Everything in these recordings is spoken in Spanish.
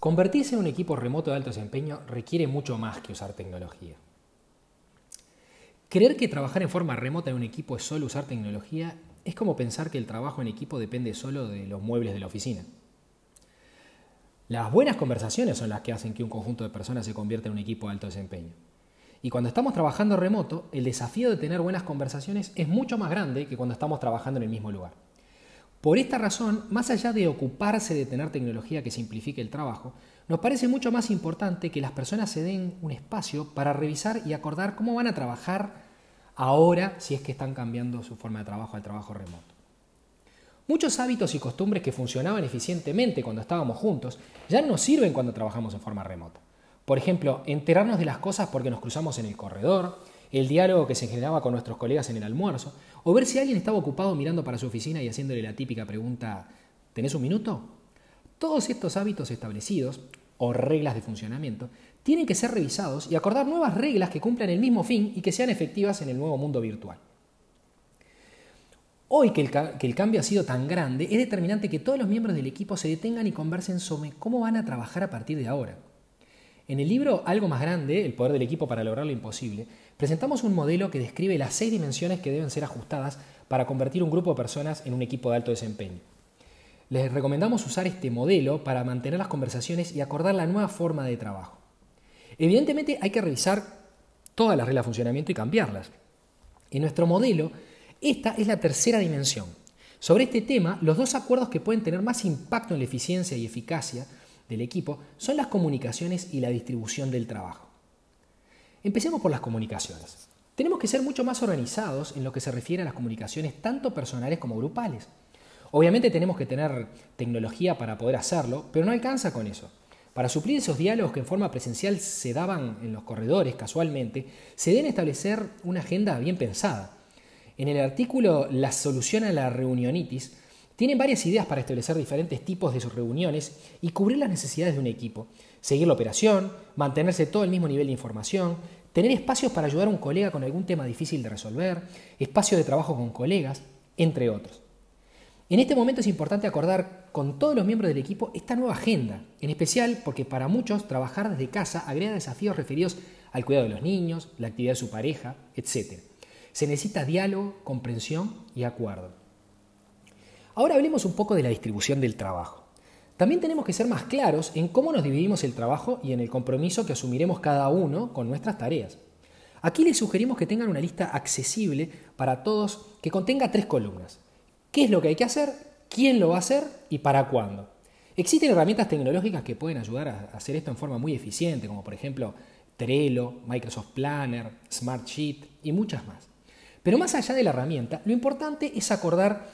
Convertirse en un equipo remoto de alto desempeño requiere mucho más que usar tecnología. Creer que trabajar en forma remota en un equipo es solo usar tecnología es como pensar que el trabajo en equipo depende solo de los muebles de la oficina. Las buenas conversaciones son las que hacen que un conjunto de personas se convierta en un equipo de alto desempeño. Y cuando estamos trabajando remoto, el desafío de tener buenas conversaciones es mucho más grande que cuando estamos trabajando en el mismo lugar. Por esta razón, más allá de ocuparse de tener tecnología que simplifique el trabajo, nos parece mucho más importante que las personas se den un espacio para revisar y acordar cómo van a trabajar ahora si es que están cambiando su forma de trabajo al trabajo remoto. Muchos hábitos y costumbres que funcionaban eficientemente cuando estábamos juntos ya no sirven cuando trabajamos en forma remota. Por ejemplo, enterarnos de las cosas porque nos cruzamos en el corredor, el diálogo que se generaba con nuestros colegas en el almuerzo, o ver si alguien estaba ocupado mirando para su oficina y haciéndole la típica pregunta, ¿tenés un minuto? Todos estos hábitos establecidos, o reglas de funcionamiento, tienen que ser revisados y acordar nuevas reglas que cumplan el mismo fin y que sean efectivas en el nuevo mundo virtual. Hoy que el, que el, cambio ha sido tan grande, es determinante que todos los miembros del equipo se detengan y conversen sobre cómo van a trabajar a partir de ahora. En el libro Algo más grande, el poder del equipo para lograr lo imposible, presentamos un modelo que describe las seis dimensiones que deben ser ajustadas para convertir un grupo de personas en un equipo de alto desempeño. Les recomendamos usar este modelo para mantener las conversaciones y acordar la nueva forma de trabajo. Evidentemente hay que revisar todas las reglas de funcionamiento y cambiarlas. En nuestro modelo, esta es la tercera dimensión. Sobre este tema, los dos acuerdos que pueden tener más impacto en la eficiencia y eficacia del equipo son las comunicaciones y la distribución del trabajo. Empecemos por las comunicaciones. Tenemos que ser mucho más organizados en lo que se refiere a las comunicaciones tanto personales como grupales. Obviamente tenemos que tener tecnología para poder hacerlo, pero no alcanza con eso. Para suplir esos diálogos que en forma presencial se daban en los corredores casualmente, se debe establecer una agenda bien pensada. En el artículo La solución a la reunionitis tienen varias ideas para establecer diferentes tipos de sus reuniones y cubrir las necesidades de un equipo. Seguir la operación, mantenerse todo el mismo nivel de información, tener espacios para ayudar a un colega con algún tema difícil de resolver, espacios de trabajo con colegas, entre otros. En este momento es importante acordar con todos los miembros del equipo esta nueva agenda, en especial porque para muchos trabajar desde casa agrega desafíos referidos al cuidado de los niños, la actividad de su pareja, etc. Se necesita diálogo, comprensión y acuerdo. Ahora hablemos un poco de la distribución del trabajo. También tenemos que ser más claros en cómo nos dividimos el trabajo y en el compromiso que asumiremos cada uno con nuestras tareas. Aquí les sugerimos que tengan una lista accesible para todos que contenga tres columnas. ¿Qué es lo que hay que hacer? ¿Quién lo va a hacer? ¿Y para cuándo? Existen herramientas tecnológicas que pueden ayudar a hacer esto en forma muy eficiente, como por ejemplo Trello, Microsoft Planner, Smartsheet y muchas más. Pero más allá de la herramienta, lo importante es acordar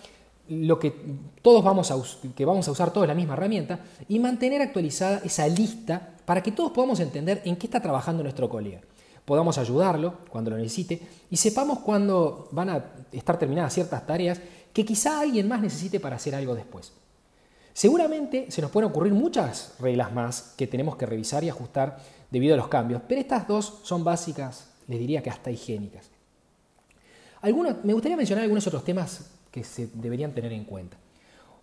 lo que todos vamos a, que vamos a usar todos la misma herramienta y mantener actualizada esa lista para que todos podamos entender en qué está trabajando nuestro colega. Podamos ayudarlo cuando lo necesite y sepamos cuándo van a estar terminadas ciertas tareas que quizá alguien más necesite para hacer algo después. Seguramente se nos pueden ocurrir muchas reglas más que tenemos que revisar y ajustar debido a los cambios, pero estas dos son básicas, les diría que hasta higiénicas. me gustaría mencionar algunos otros temas que se deberían tener en cuenta.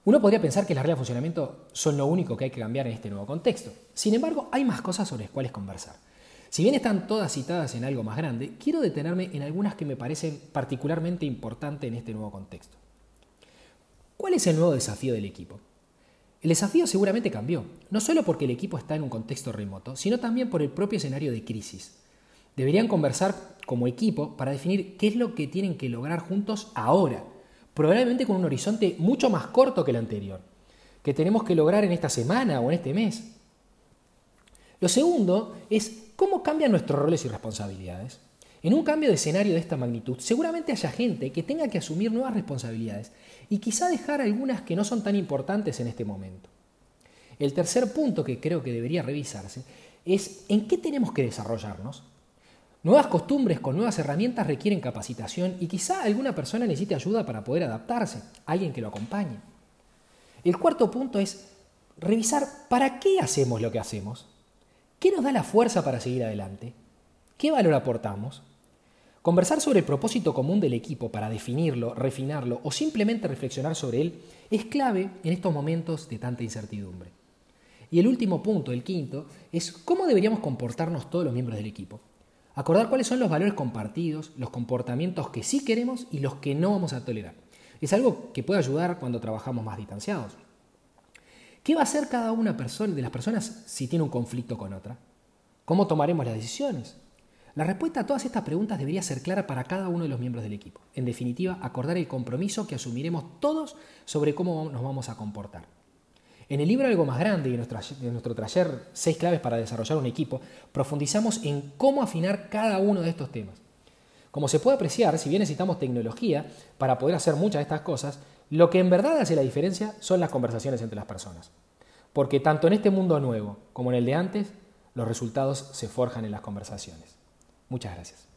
Uno podría pensar que las reglas de funcionamiento son lo único que hay que cambiar en este nuevo contexto. Sin embargo, hay más cosas sobre las cuales conversar. Si bien están todas citadas en algo más grande, quiero detenerme en algunas que me parecen particularmente importantes en este nuevo contexto. ¿Cuál es el nuevo desafío del equipo? El desafío seguramente cambió, no solo porque el equipo está en un contexto remoto, sino también por el propio escenario de crisis. Deberían conversar como equipo para definir qué es lo que tienen que lograr juntos ahora probablemente con un horizonte mucho más corto que el anterior, que tenemos que lograr en esta semana o en este mes. Lo segundo es cómo cambian nuestros roles y responsabilidades. En un cambio de escenario de esta magnitud, seguramente haya gente que tenga que asumir nuevas responsabilidades y quizá dejar algunas que no son tan importantes en este momento. El tercer punto que creo que debería revisarse es en qué tenemos que desarrollarnos Nuevas costumbres con nuevas herramientas requieren capacitación y quizá alguna persona necesite ayuda para poder adaptarse, alguien que lo acompañe. El cuarto punto es revisar para qué hacemos lo que hacemos. ¿Qué nos da la fuerza para seguir adelante? ¿Qué valor aportamos? Conversar sobre el propósito común del equipo para definirlo, refinarlo o simplemente reflexionar sobre él es clave en estos momentos de tanta incertidumbre. Y el último punto, el quinto, es cómo deberíamos comportarnos todos los miembros del equipo. Acordar cuáles son los valores compartidos, los comportamientos que sí queremos y los que no vamos a tolerar. Es algo que puede ayudar cuando trabajamos más distanciados. ¿Qué va a hacer cada una de las personas si tiene un conflicto con otra? ¿Cómo tomaremos las decisiones? La respuesta a todas estas preguntas debería ser clara para cada uno de los miembros del equipo. En definitiva, acordar el compromiso que asumiremos todos sobre cómo nos vamos a comportar. En el libro Algo más grande y en nuestro, en nuestro taller Seis claves para desarrollar un equipo, profundizamos en cómo afinar cada uno de estos temas. Como se puede apreciar, si bien necesitamos tecnología para poder hacer muchas de estas cosas, lo que en verdad hace la diferencia son las conversaciones entre las personas. Porque tanto en este mundo nuevo como en el de antes, los resultados se forjan en las conversaciones. Muchas gracias.